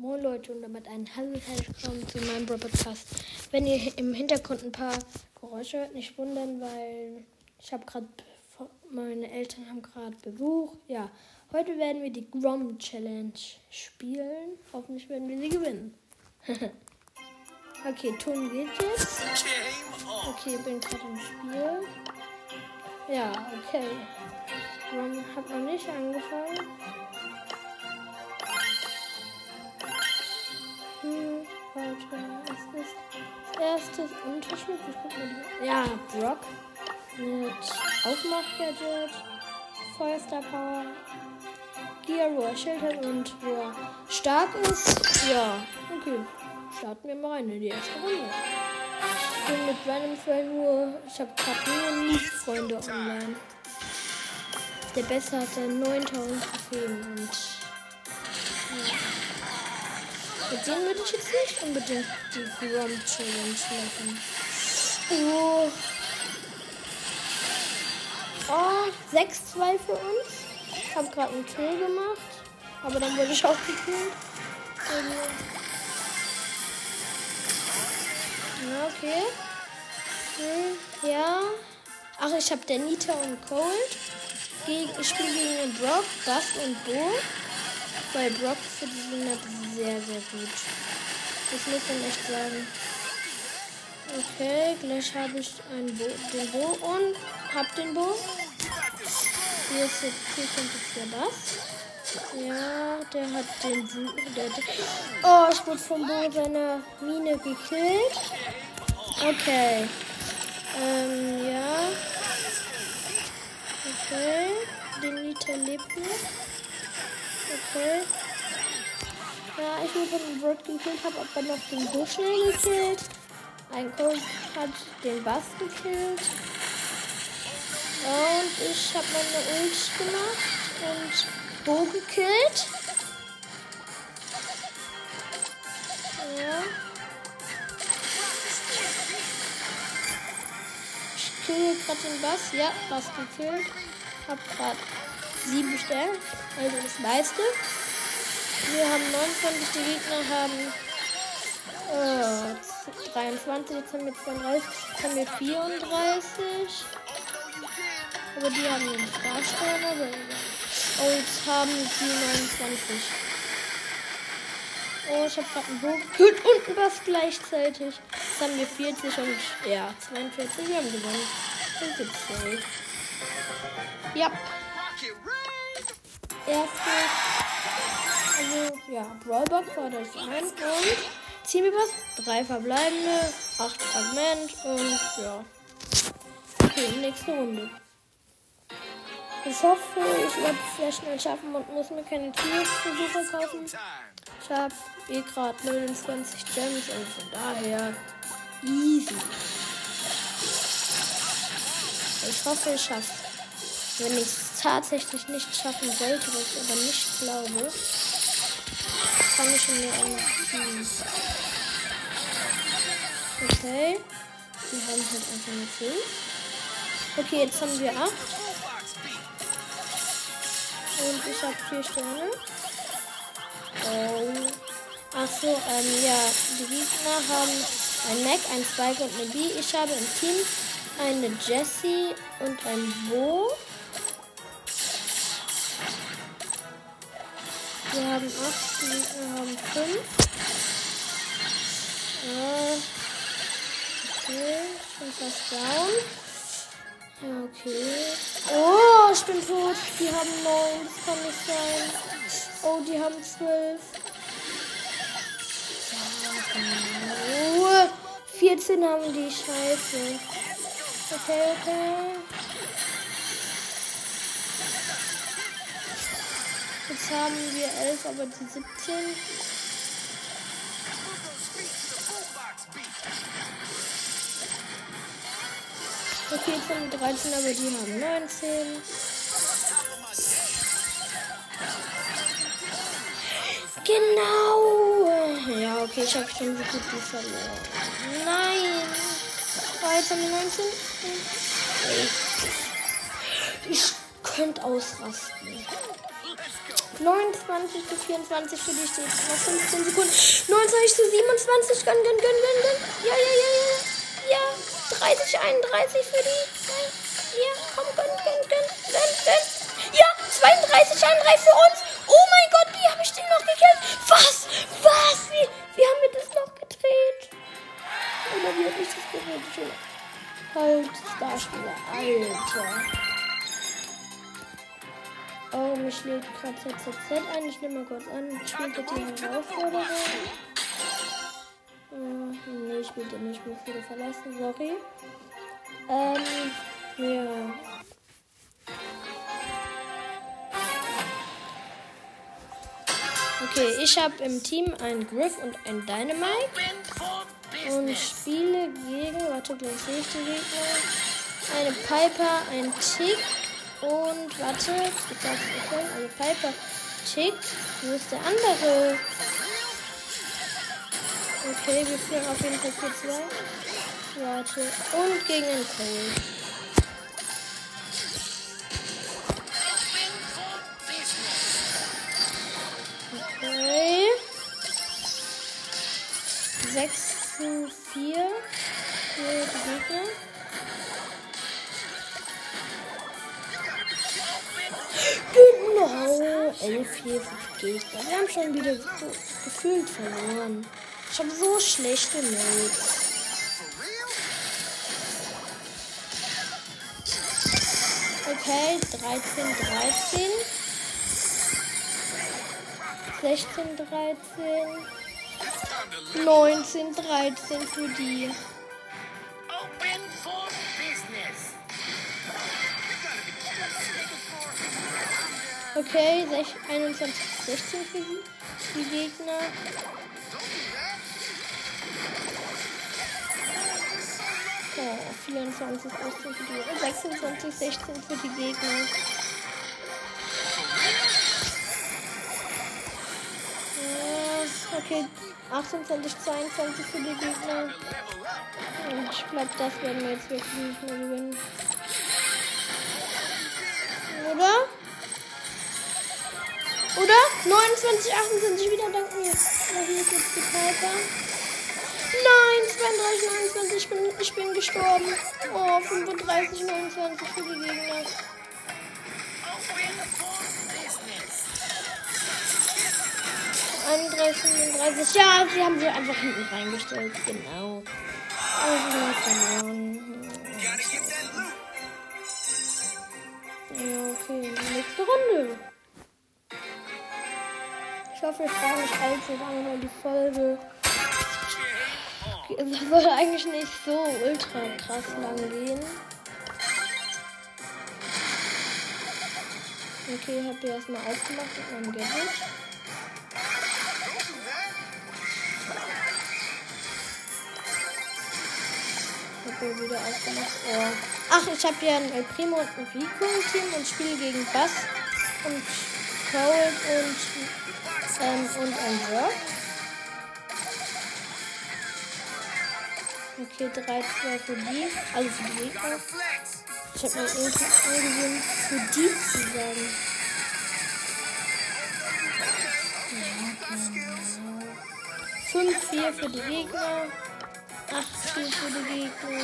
Moin Leute und damit ein herzlich willkommen zu meinem Podcast. Wenn ihr im Hintergrund ein paar Geräusche hört, nicht wundern, weil ich habe gerade meine Eltern haben gerade Besuch. Ja, heute werden wir die Grom Challenge spielen. Hoffentlich werden wir sie gewinnen. okay, Ton geht jetzt. Okay, bin gerade im Spiel. Ja, okay. Grom hat noch nicht angefangen. Das erste Unterschrift? Ich guck mal. Ja, Brock mit Aufmach-Gadget, Feuerstar Power, Gear, wo er Schild hat und wo er stark ist. Ja, okay. Starten wir mal rein in die erste Runde. Ich bin mit meinem Freund nur. Ich habe gerade nur Nicht-Freunde online. Der Beste hat dann 9000 Trophäen und. Ja. Mit denen würde ich jetzt nicht unbedingt die Grom Challenge machen. Oh. Oh, 6-2 für uns. Ich habe gerade einen Kill gemacht. Aber dann wurde ich auch gekillt. Ja, okay. Hm, ja. Ach, ich habe Danita und Cold. ich spiele gegen den Brock, Bust und Bo. Weil Brock für diese Map sehr, sehr gut. Das muss man echt sagen. Okay, gleich habe ich einen Bo den Bo und hab den Bo. Hier, ist jetzt, hier kommt jetzt der Bass. Ja, der hat den der, der Oh, ich wurde vom Bo seiner Mine gekillt. Okay. Ähm, ja. Okay. Den Nita lebt noch. Okay. Ja, ich wurde von Bird gekillt, habe aber noch den Bo schnell gekillt. Ein Cold hat den Bass gekillt. Und ich habe meine Ult gemacht und Bo gekillt. Ja. Ich kill gerade den Bass. Ja, Bass gekillt. Hab gerade sieben Sterne, also das meiste. Wir haben 29, die Gegner haben äh, 23, jetzt haben wir 32, jetzt haben wir 34. Aber die haben einen Starsterne. Oh, jetzt haben sie 29. Oh, ich habe gerade einen Bogen gekillt und einen Bass gleichzeitig. Jetzt haben wir 40 und ja, 42. Wir haben gewonnen. Und jetzt. Ja erste. Also, ja, Brawlbox war das ein und Ziemiboss, drei verbleibende, acht Fragment und ja. Okay, nächste Runde. Ich hoffe, ich werde es sehr schnell schaffen und muss mir keine Tierversuche kaufen. Ich habe eh gerade 29 Gems und von daher easy. Ich hoffe, ich schaffe Wenn ich es tatsächlich nicht schaffen sollte, was ich aber nicht glaube, kann ich mir auch noch. Okay. Wir haben halt einfach nur 5. Okay, jetzt haben wir 8. Und ich habe 4 Sterne. Oh. Achso, ähm, ja. Die Gegner haben ein Mac, ein Spike und eine B. Ich habe im Team eine Jessie und ein Bo. Wir haben 8, wir haben 5. Äh, okay, ich bin fast down. Ja, okay. Oh, ich bin tot. Die haben 9, das kann nicht sein. Oh, die haben 12. Oh, 14 haben die Scheiße. Okay, okay. Jetzt haben wir 11, aber die 17. Okay, jetzt haben wir 13, aber die haben 19. Genau! Ja, okay, ich habe schon gut wie verloren. Nein! Oh, jetzt haben wir 19. Ich könnte ausrasten. 29 zu 24 für dich steht noch 15 Sekunden. 29 zu 27. Gönn, gönn, gönn, gönn, gönn. Ja, ja, ja, ja. Ja. 30, 31 für die. Ja, komm, gönn, gönn, gönn, gönn, gönn. Ja, 32, 31 für uns. Oh mein Gott, wie habe ich den noch gekillt? Was? Was? Wie, wie haben wir das noch gedreht? Oder wie habe ich das gedreht? Halt, Starspieler. Alter. Oh, mich lädt gerade ZZZ ein. Ich nehme mal kurz an. Spielt er die Herausforderung? Äh, nee, spielt er nicht. Mich wurde verlassen. Sorry. Ähm, ja. Okay, ich habe im Team einen Griff und einen Dynamite. Und spiele gegen, warte, gleich sehe ich die Gegner. Eine Piper, ein Tick warte, ich sag's dir also Piper Chick. Wo ist der andere? Okay, wir führen auf jeden Fall 4-2. Warte. Und gegen den Cold. Okay. 6 zu 4 für die Gegner. Genau. 11 hier Gegner. Wir haben schon wieder so gefühlt verloren. Ich habe so schlechte Notes. Okay, 13, 13. 16, 13. 19, 13 für die. Okay, 21, 16 für die, Gegner. Oh, 24, 18 für die 26, 16 für die Gegner. okay, 28, 22 für die Gegner. Ich glaube, das werden wir jetzt wirklich nicht mehr gewinnen. Oder? Oder? 29, 28 wieder danken mir. Hier ist jetzt die Piper. Nein, 32, 29, ich bin, ich bin gestorben. Oh, 35, 29 für die Gegner. Einunddreißig, 35. Ja, sie haben sie einfach hinten reingestellt. Genau. Also, verloren. Ja, okay. Nächste Runde. Ich hoffe, ich brauche nicht allzu lange, weil die Folge es soll eigentlich nicht so ultra krass lang gehen. Okay, habt ihr erstmal aufgemacht mit meinem Gadget. Hab ihr wieder aufgemacht. Oh. Ach, ich habe hier ein El Primo und ein Rico im Team und spiele gegen Bass und Cold und ähm, und ein Drop. Okay, 3, 2 für die. Also für die Gegner. Ich habe mir irgendwie angegeben, für die zu sagen. Fünf, vier für die Gegner. Acht, vier für die Gegner.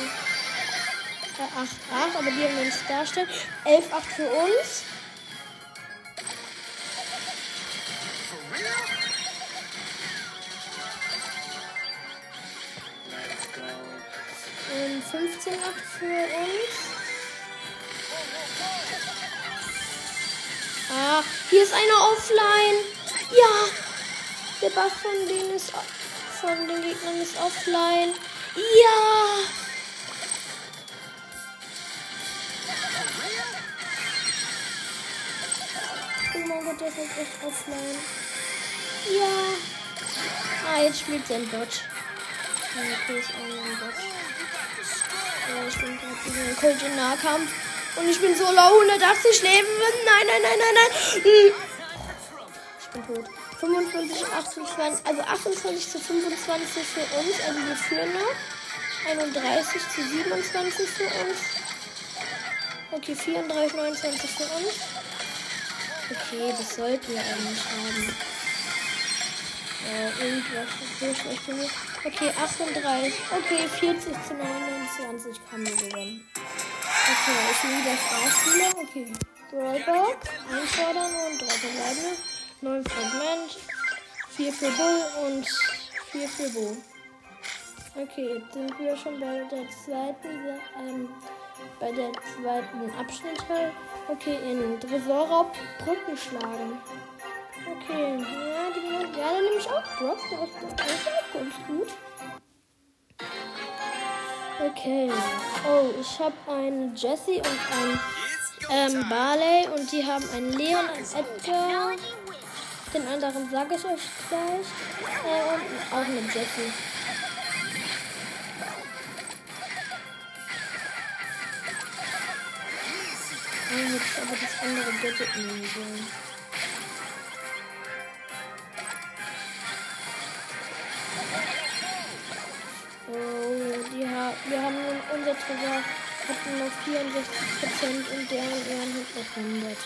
Äh, acht, acht, aber die haben uns darstellen. Elf, acht für uns. 15 8 für uns. Ah, hier ist eine offline. Ja. Der Buff von denen ist von den Gegnern ist offline. Ja. Oh mein Gott, der ist echt offline. Ja. Ah, jetzt spielt sein Bot. Okay, ist auch ein Bot. Ja, ich bin gerade gegen einen Colt im Nahkampf. Und ich bin so low, 180 Leben. Nein, nein, nein, nein, nein. Ich bin tot. 25, 28, also 28 zu 25 für uns, also wir führen noch. 31 zu 27 für uns. Okay, 34, 29 für uns. Okay, das sollten wir eigentlich haben. Äh, irgendwas ist so schlecht mich. Okay, 38. Okay, 40 zu 29 haben wir gewonnen. Okay, ich bin wieder Starspieler. Okay. Brawlbox, einfordern und drei verbleibende. 9 Fragment, 4 für Bull und 4 für Bo. Okay, jetzt sind wir schon bei der zweiten, ähm, bei der zweiten Abschnitt. Okay, in Tresorraub Brücken schlagen. Okay, ja, die, ja, dann nehme ich auch Brock. Das ist, auch ganz gut. Okay. Oh, ich habe einen Jesse und einen ähm, Barley und die haben einen Leon, einen Edgar. Den anderen sage ich euch gleich. Äh, und auch eine Jessie. Oh, ich aber das andere nehmen sollen. Ha wir haben unser Tresor hatten noch 64% und deren Ehren hat noch 100.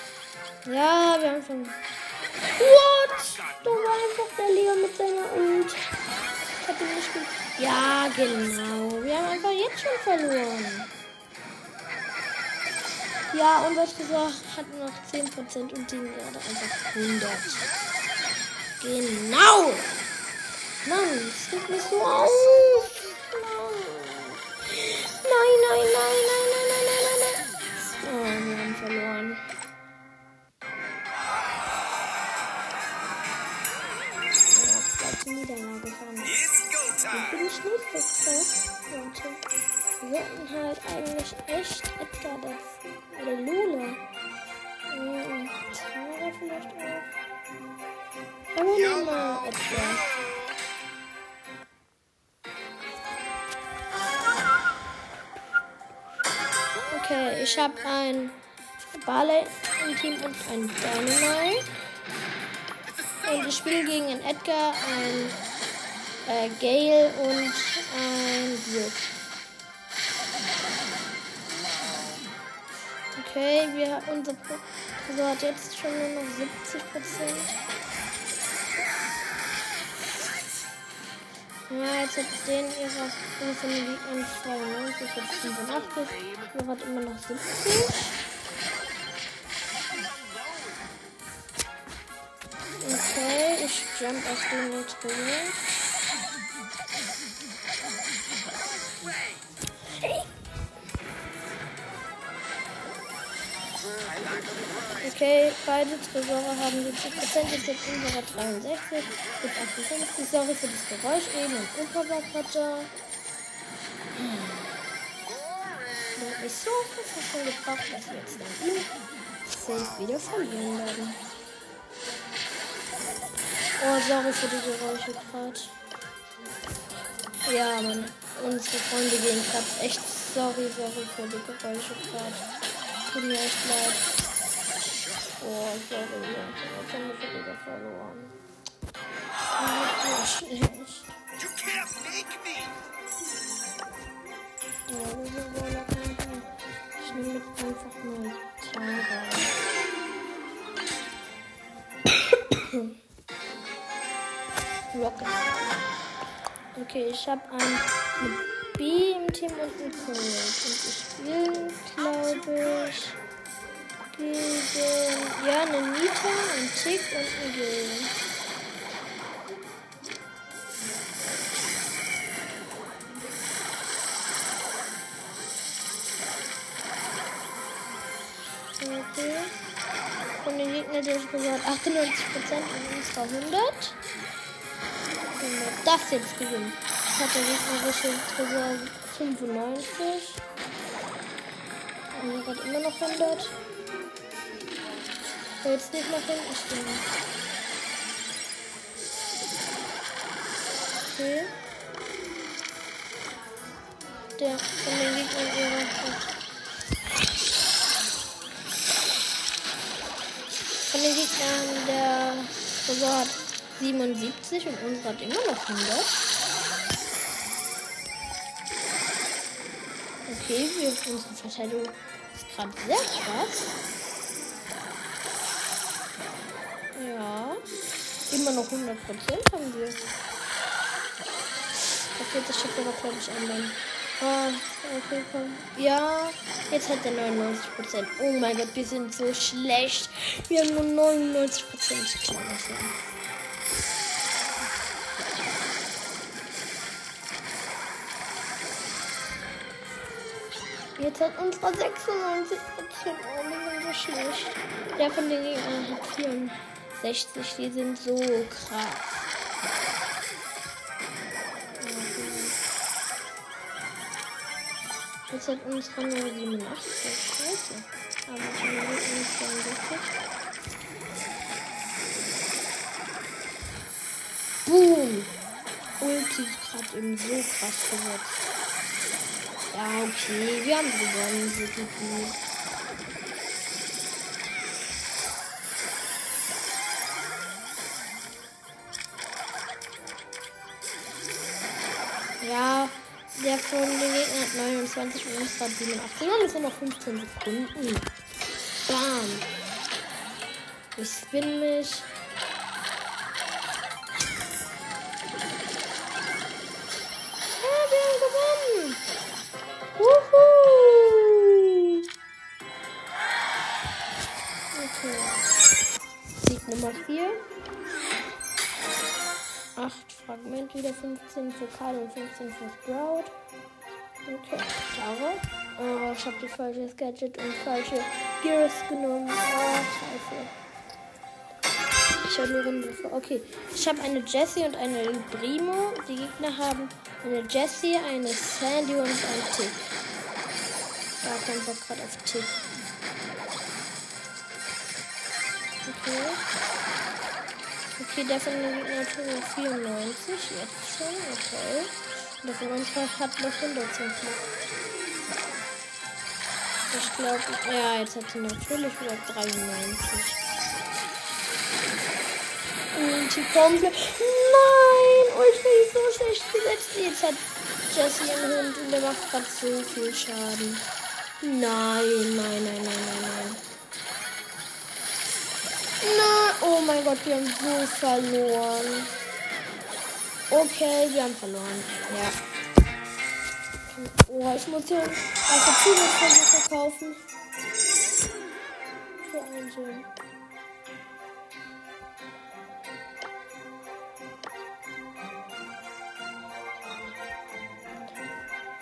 Ja, wir haben schon. What? Da war einfach der Leon mit seiner. Ich hab ihn nicht gut. Ja, genau. Wir haben einfach jetzt schon verloren. Ja, unser Tresor hat noch 10% und die gerade einfach 100. Genau. Mann, es regt mich so auf. Nein, nein, nein, nein, nein, nein, nein, nein, nein. Oh, wir haben verloren. Niederlage fahren. Ich bin nicht nicht so krass. Warte. Wir sollten halt eigentlich echt Edgar das. Oder Lola. Und Tara vielleicht auch. Aber nehmen wir Edgar. Okay, ich habe ein Barley im Team und ein Dynamite. Und ich spiele gegen einen Edgar, ein äh, Gale und ein Brook. Okay, wir, unser also hat jetzt schon nur noch 70 Prozent. Ja, jetzt hat den ihrer von den Gegnern 92, jetzt 85. Ihr hat immer noch 70. Okay, ich jump aus dem jetzt rüber. Okay, beide Tresore haben 70%, jetzt jetzt unserer 63, mit 58. Sorry für das Geräusch eben und da. Hm. Der hat mich so viel schon gebracht, dass wir jetzt dann ihn safe wieder verlieren werden. Oh, sorry für die Geräusche gerade. Ja, man, unsere Freunde gehen gerade echt sorry, sorry für die Geräusche gerade. Tut mir echt leid. Oh, sorry, jetzt haben wir schon wieder verloren. Das ist so schlecht. Ja, wir sind wohl einfach. Ich nehme jetzt einfach mal Tara. Rocket. Okay, ich habe ein B im Team und ein Cold. Und ich spiele, glaube ich, gegen ja, eine Nita, ein Tick und ein Gil. Okay. Von den Gegnern, die ich gesagt 98% und unserer 100. Wenn wir das jetzt gewinnen, hat der gegnerische Tresor 95. Und hat immer noch 100. Soll jetzt nicht nach hinten stehen. Okay. Der von den Gegnern ihre Von den Gegnern der Tresor hat 77 und unsere hat immer noch 100. Okay, wir unsere Verteidigung ist gerade sehr krass. Ja. Immer noch 100% haben wir. Okay, das schickt aber, glaube ich, anderen. Ah, okay, komm. Ja, jetzt hat er 99%. Oh mein Gott, wir sind so schlecht. Wir haben nur 99%. Klar, Jetzt hat unserer 96 Oh, wir so schlecht. Der von den Gegnern hat 64. Die sind so krass. Jetzt hat unsere nur 87. Scheiße. Aber schon mal nicht 62. Boom! Ulti gerade eben so krass gesetzt. Ja, okay. Wir haben gewonnen. So gut. Von den Gegnern hat 29 und uns hat 87. Und es sind noch 15 Sekunden. Bam. Ich spin mich. Nummer 4. 8 Fragment, wieder 15 für Karl und 15 für Sprout. Okay, Tara. Oh, ich habe die falsche Gadget und falsche Gears genommen. Oh, scheiße. Ich habe eine Runde. Okay, ich habe eine Jessie und eine Primo. Die Gegner haben eine Jessie, eine Sandy und ein Tick. Da kommt Bock gerade auf Tick. Okay. Okay, der von den Gegner hat 94. Jetzt schon. Okay. Von uns hat noch 100 zum Ich glaube, ja, jetzt hat sie natürlich wieder 93. Und die komplett. Nein! Ich bin so schlecht gesetzt. Jetzt hat Jesse einen Hund und der macht gerade so viel Schaden. Nein, nein, nein, nein, nein, nein. Nein, oh mein Gott, wir haben so verloren. Okay, wir haben verloren. Ja. Oh, ich muss hier also Zusatzfolge verkaufen. Für einen Sohn.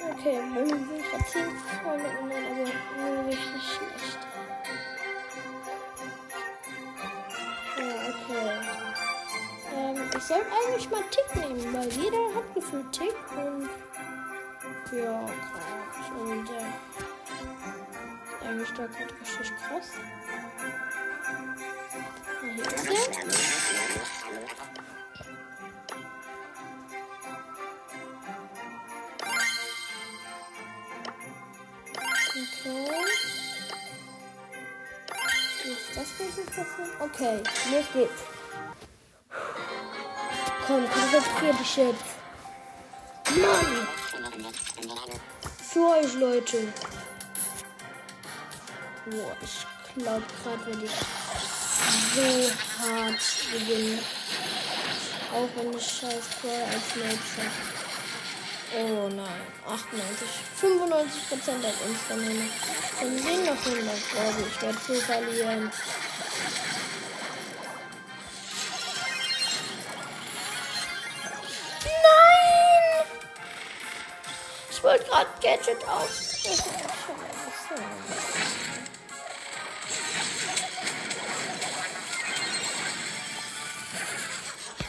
Okay, wir sind gerade 10 Freunde online, aber nur richtig schlecht. Sollte eigentlich mal Tick nehmen, weil jeder hat gefühlt Tick und ja, krass. Und äh, eigentlich da gerade richtig krass. Na, hier ist der. Okay. Los geht's. Komm, konzentrier dich jetzt. Mann! Für euch, Leute. Boah, ich glaube gerade werde ich so hart gewinnen. Auch wenn ich scheiß Call als Mädchen. Oh nein, 98, 95 Prozent hat uns dann hin. Von denen noch 100, glaube ich. Ich werde so verlieren. Wollte gerade Gadget aus.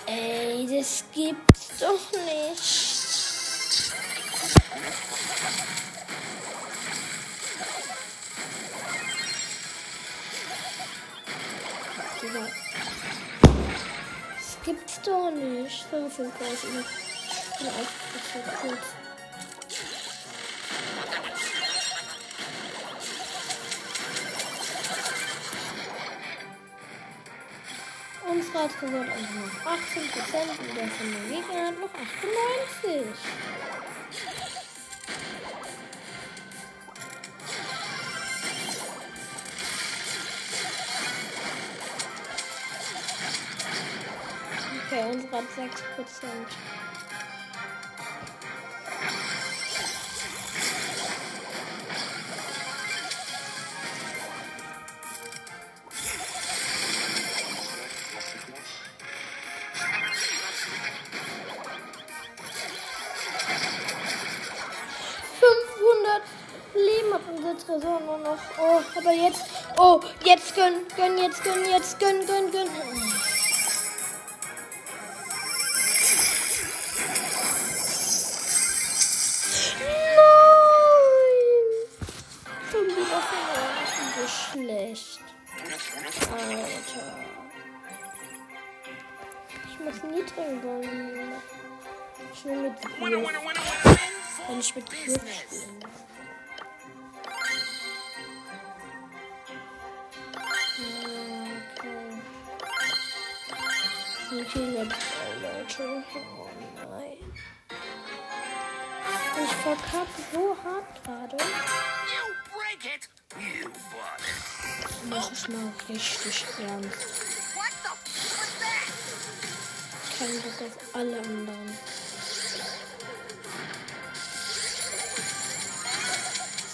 Ey, das gibt's doch nicht. Das gibt's doch nicht. So viel Kosten. Ich bin einfach so Staatsgewalt also noch 18% und der von den Gegnern hat noch 98. Okay, unsere hat 6 Tresor nur noch. Oh, aber jetzt. Oh, jetzt gönn, gönn, jetzt gönn, jetzt gönn, gönn, gönn. schlecht. Alter. Ich muss niedrigen wollen. Ich will mit. Wenn ich mit Griff Oh nein. Ich verkacke so hart gerade. Das ist mal richtig ernst. Kein Bock auf alle anderen.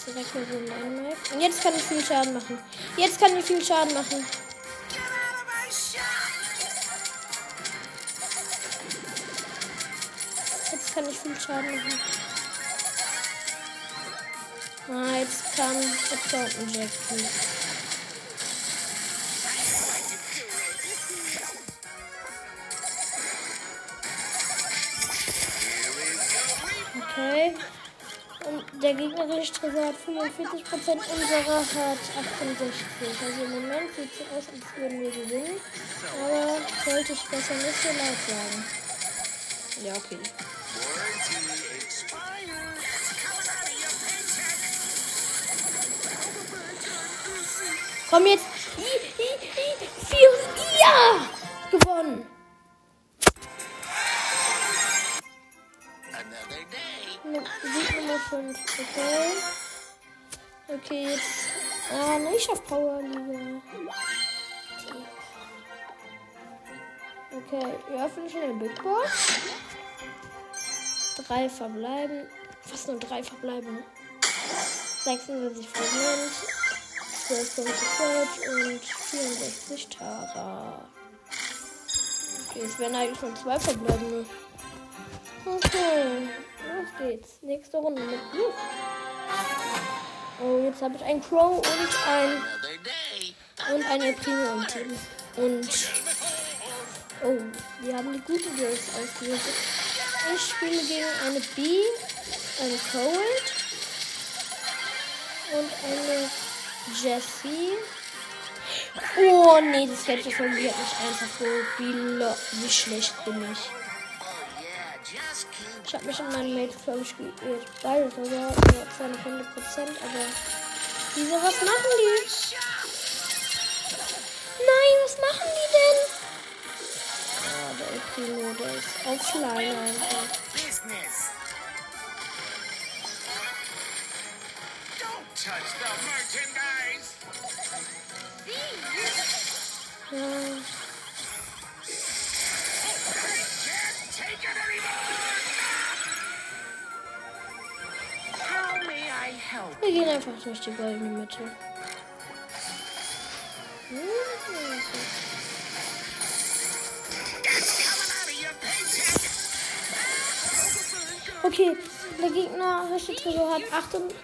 Direkt mal so ein Dynamite. Und jetzt kann ich viel Schaden machen. Jetzt kann ich viel Schaden machen. Viel Schaden machen. Ah, jetzt kommt ein Jackie. Okay. Und der gegnerische Tresor hat 45%, unserer hat 68. Also im Moment sieht es so aus, als würden wir gewinnen. Aber sollte ich besser nicht so laut sagen. Ja, okay. Komm jetzt. Vier. Ja! Gewonnen. Sieg Nummer 5. Okay. Okay, jetzt. Ah, nicht auf Power Liga. Okay, wir öffnen schnell Big Boss. Drei verbleiben. Fast nur drei verbleiben. 76 Fragment. 12 Punkte Search und 64 Tara. Okay, es werden eigentlich nur zwei verbleibende. Okay, los geht's. Nächste Runde mit Blue. Oh, jetzt habe ich einen Crow und ein und eine Premium Team. Und oh, wir haben die gute Girls ausgewählt. Ich spiele gegen eine B, eine Cold und eine Jessie. Oh nee, das hätte verliert mich einfach so. Wie, wie schlecht bin ich. Ich habe mich in meinen Mates, glaube ich, geirrt. Beides, also nur 200 Prozent, aber. Wieso, was machen die? Nein, was machen die denn? Ah, der Primo, der ist offline einfach. Wir gehen einfach durch die goldene Mitte. Okay, der gegnerische Tresor hat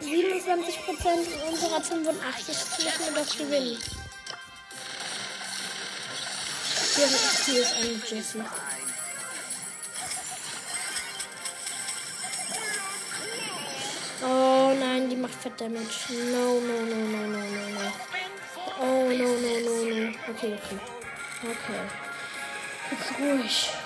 27 Prozent und unsere hat 85. Das müssen wir doch gewinnen. Hier, ist eine Jessie. Oh nein, die macht fett Damage. No, no, no, no, no, no, no. Oh, no, no, no, no. Okay, okay. Okay. Ruhig.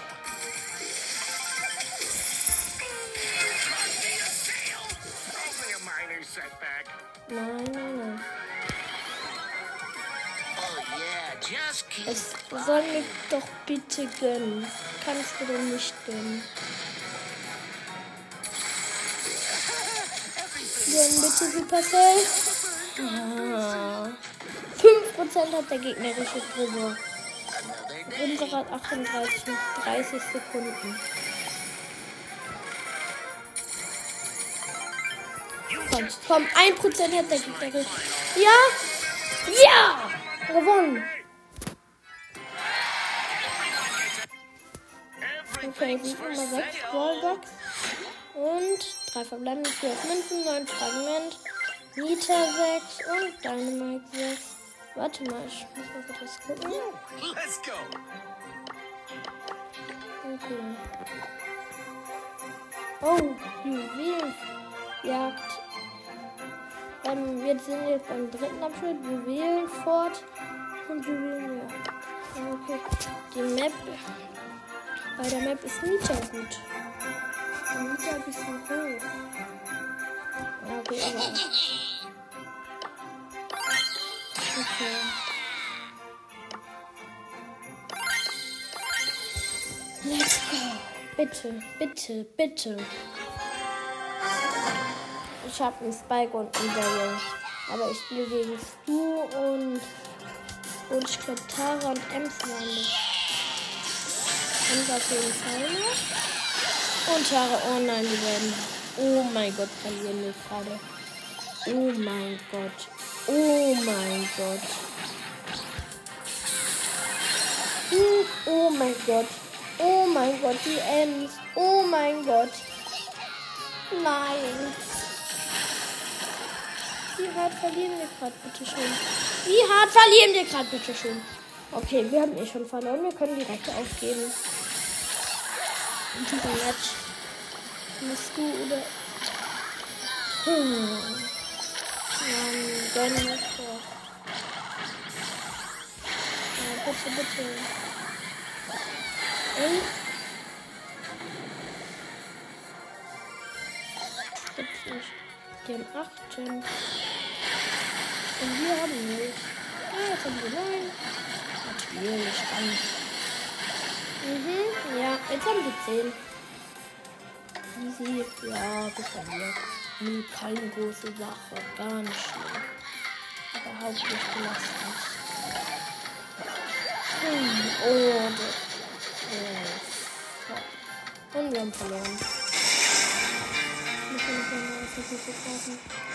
Soll mir doch bitte gönnen. Kannst du denn nicht gönnen? Gönn bitte Supercell. Ja. 5% hat der gegnerische Tresor. unsere hat 38 noch 30 Sekunden. Komm, komm, 1% hat der Gegner. Ja! Ja! Gewonnen! Okay, Sieg Nummer 6, Wallbox. Und drei verbleibende 12 Münzen, 9 Fragment, Nita 6 und Dynamite 6. Warte mal, ich muss mal kurz was gucken. Let's go. Okay. Oh, Juwelenjagd. Ähm, wir sind jetzt beim dritten Abschnitt. Juwelenfort und Juwelenjagd. Okay. Die Map. Bei der Map ist Nita gut. Nita ein bisschen hoch. Okay, aber. Okay. Let's go. Bitte, bitte, bitte. Ich habe einen Spike und einen Daryl. Aber ich spiele gegen Stu und. Und ich glaube Tara und Ems waren. Ems auf jeden Fall noch. Und Tara, oh nein, die werden. Oh mein Gott, verlieren wir gerade. Oh mein Gott. Oh mein Gott. Uh, Oh mein Gott. Oh mein Gott, die Ems. Oh mein Gott. Nein. Wie hart verlieren wir gerade, bitte schön? Wie hart verlieren wir gerade, bitte schön? Okay, wir haben eh schon verloren. Wir können direkt aufgeben. In diesem Match. Musst du oder. Hm. Gönn mich doch. Ja, bitte, bitte. Ey. Gibt's nicht. Haben 8 Gems. Und wir haben nicht. Ah, jetzt haben wir 9. Natürlich, dann. Mhm, jetzt haben wir 10. Easy, ja, gefällt mir. Keine große Sache, gar nicht schlimm. Überhaupt nicht belastend. Hm, oh, das. Oh, Und wir haben verloren. Müssen wir noch mal was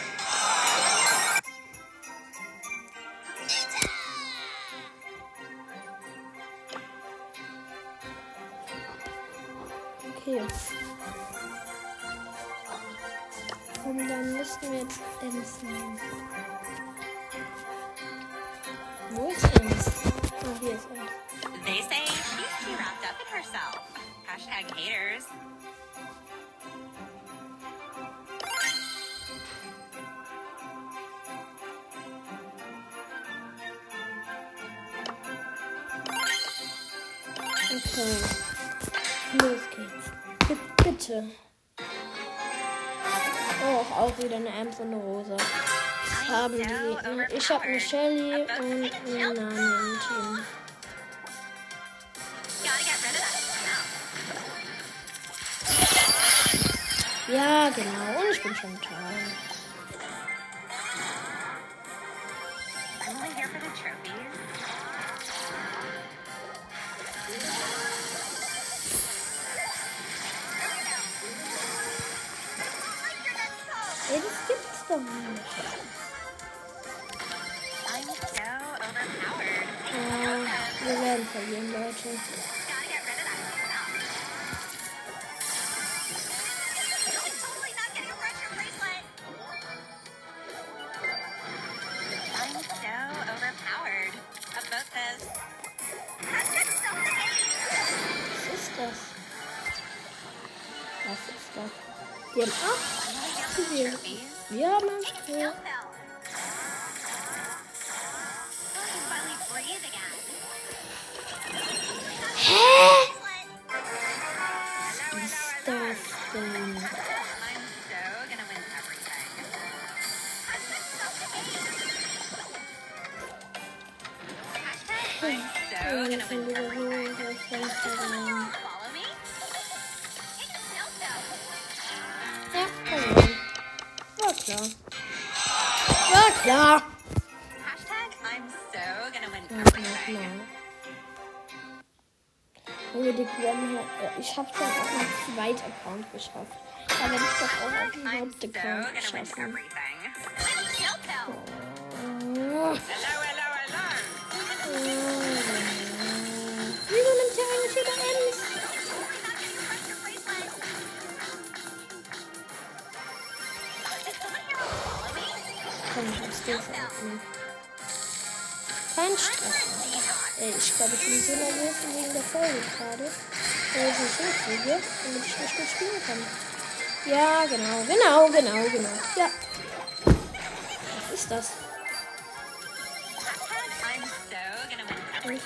Okay. Los geht's. B bitte. Oh, auch wieder eine Ems und eine Rosa. Haben die? Ich habe eine Shelly und eine Nani im Team. Ja, genau. Und ich bin schon toll. Hashtag self-defense. Was ist das? Was ist das? Die haben acht. Wir haben acht. War klar. War klar. One her. äh, Ich habe schon auf meinem Zweit-Account geschafft. Da werde ich doch auch auf so Hauptaccount gonna Ich den veröffentlichen. Kein Stress. Ich glaube, ich bin so nervös wegen der Folge gerade. Weil ich nicht hinkriege, damit ich nicht gut spielen kann. Ja, genau, genau, genau, genau. Ja. Was ist das? I'm so gonna win Und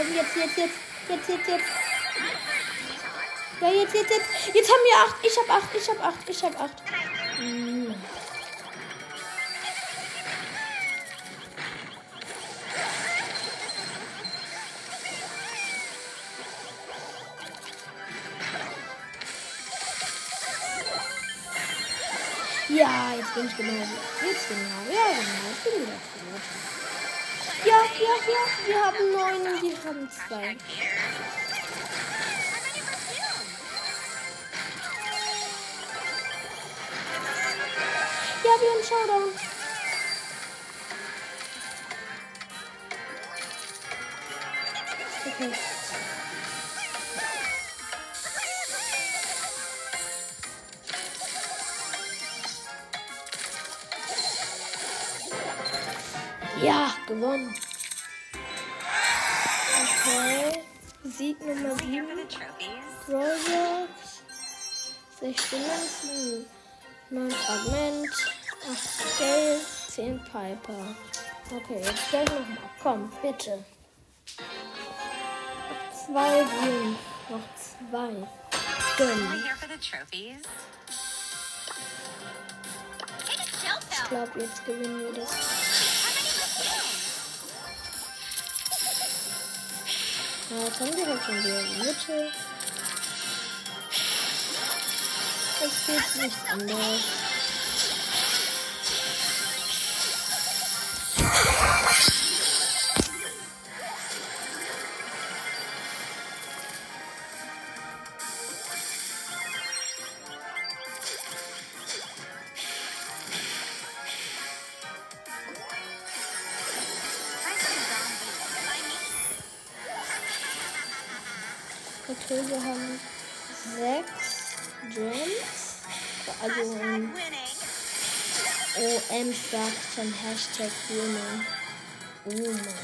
Komm, jetzt, jetzt, jetzt, jetzt, jetzt, jetzt. Ja, jetzt, jetzt, jetzt. Jetzt haben wir acht. Ich hab acht, ich hab acht, ich hab acht. Hm. Ja, jetzt bin ich genau. Jetzt genau. Ja, genau. Ich bin wieder gut. Ja, ja, ja. Wir haben neun die haben zwei. Ja, wir haben Showdown. Okay. Ja, gewonnen. Nummer Here for 7. the trophies. Roblox, 16 Münzen, 9 Fragment, 8 Geld, 10 Piper. Okay, jetzt gleich nochmal. Komm, bitte. Noch zwei sind. Noch zwei. Gönn. Ich glaube, jetzt gewinnen wir das. Ja, jetzt haben wir halt schon die Mitte. Es geht nicht anders. Sagt schon Hashtag Winning. Oh mein Gott.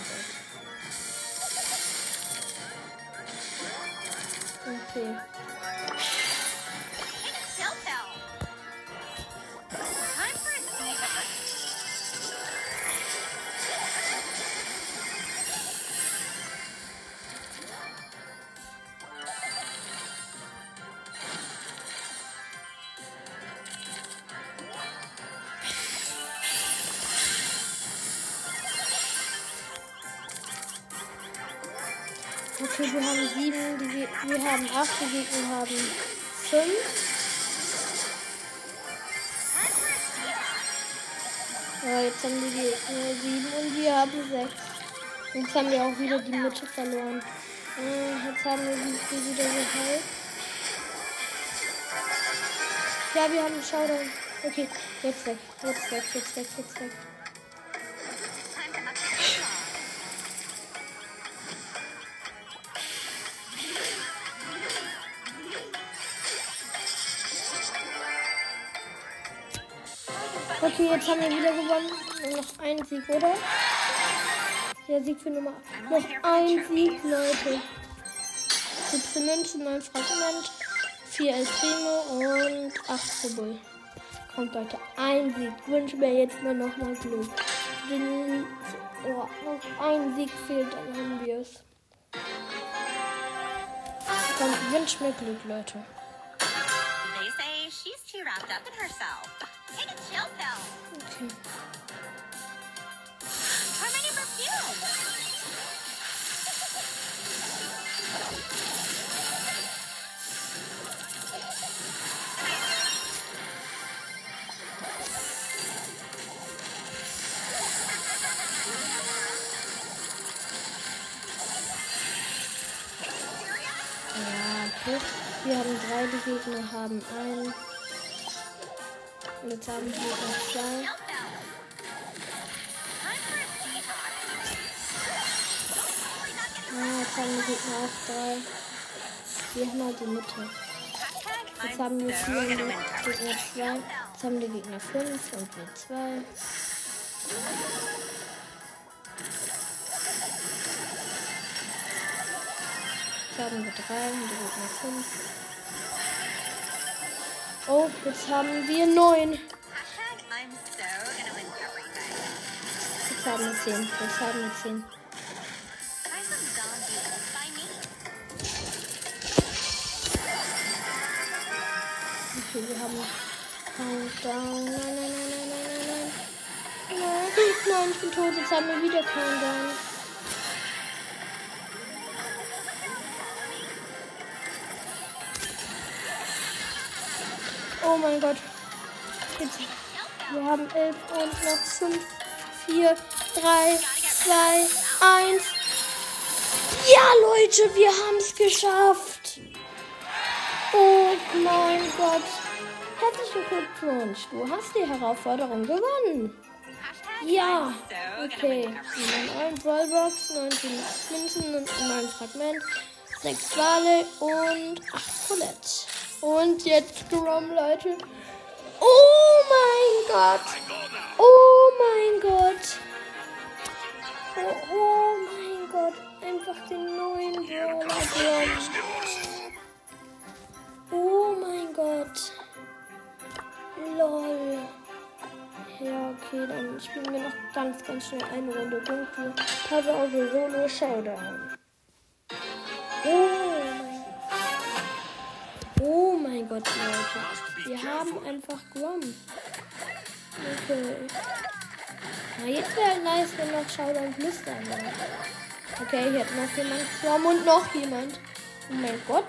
Okay. Okay, wir haben sieben, die, wir haben acht, die Gegner haben fünf. Ja, jetzt haben die Gegner sieben und wir haben sechs. Jetzt haben wir auch wieder die Mitte verloren. Äh, jetzt haben wir die die wieder geheilt. Ja, wir haben Showdown. Okay, jetzt weg, jetzt weg, jetzt weg, jetzt weg. Okay, jetzt haben wir wieder gewonnen. Noch ein Sieg, oder? Der Sieg für Nummer. Noch ein Sieg, Leute. 17 Münzen, 9 Fragment, 4 El Primo und 8 Bull. Kommt, Leute, ein Sieg. Wünsche mir jetzt mal nochmal Glück. Den, oh, noch ein Sieg fehlt, dann haben wir es. Komm, wünsch mir Glück, Leute. They say she's too wrapped up in herself. Ja. Wir haben drei, die Gegner haben einen. Und jetzt haben wir noch zwei. Ah, jetzt haben die Gegner auch drei. Wir haben halt die Mitte. Jetzt haben wir vier und. Gegner zwei. Jetzt haben die Gegner fünf und wir zwei. Jetzt haben wir drei und die Gegner fünf. Oh, jetzt haben wir neun. Jetzt haben wir zehn. Jetzt haben wir zehn. Okay, wir haben Countdown. Nein, nein, nein, nein, nein, nein, nein. Nein, nein, ich bin tot. Jetzt haben wir wieder Countdown. Oh mein Gott. Jetzt, wir haben elf und noch fünf, vier, drei, zwei, eins. Ja, Leute, wir haben es geschafft. Oh mein Gott. Herzlichen Glückwunsch. Du hast die Herausforderung gewonnen. Ja. Okay. win everything. 9 Ballbox, 19 Münzen und 9 Fragment, 6 Wale und 8 Colette. Und jetzt Grom, Leute. Oh mein Gott. Oh mein Gott. Oh, oh mein Gott. Einfach den neuen Brawler. Oh mein Gott. Lol. Ja, okay, dann spielen wir noch ganz, ganz schnell eine Runde dunkel. Pause auf Solo Showdown. Oh Oh mein Gott, Leute. Wir haben einfach Grom. Okay. Na, jetzt wäre nice, wenn noch Showdown Plus da wäre. Okay, hier hat noch jemand Grom und noch jemand. Oh mein Gott.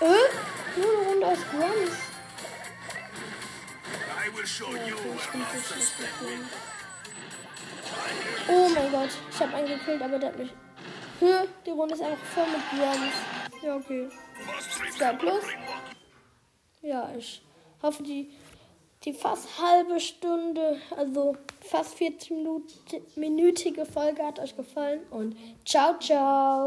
Äh? Nur eine Runde aus Groms. Ja, okay. Oh mein Gott, ich habe einen gekillt, aber der hat mich. Hä? Die Runde ist einfach voll mit Groms. Ja, okay. Zwei plus. Ja, ich hoffe, die, die fast halbe Stunde, also fast 40-minütige Folge hat euch gefallen. Und ciao, ciao.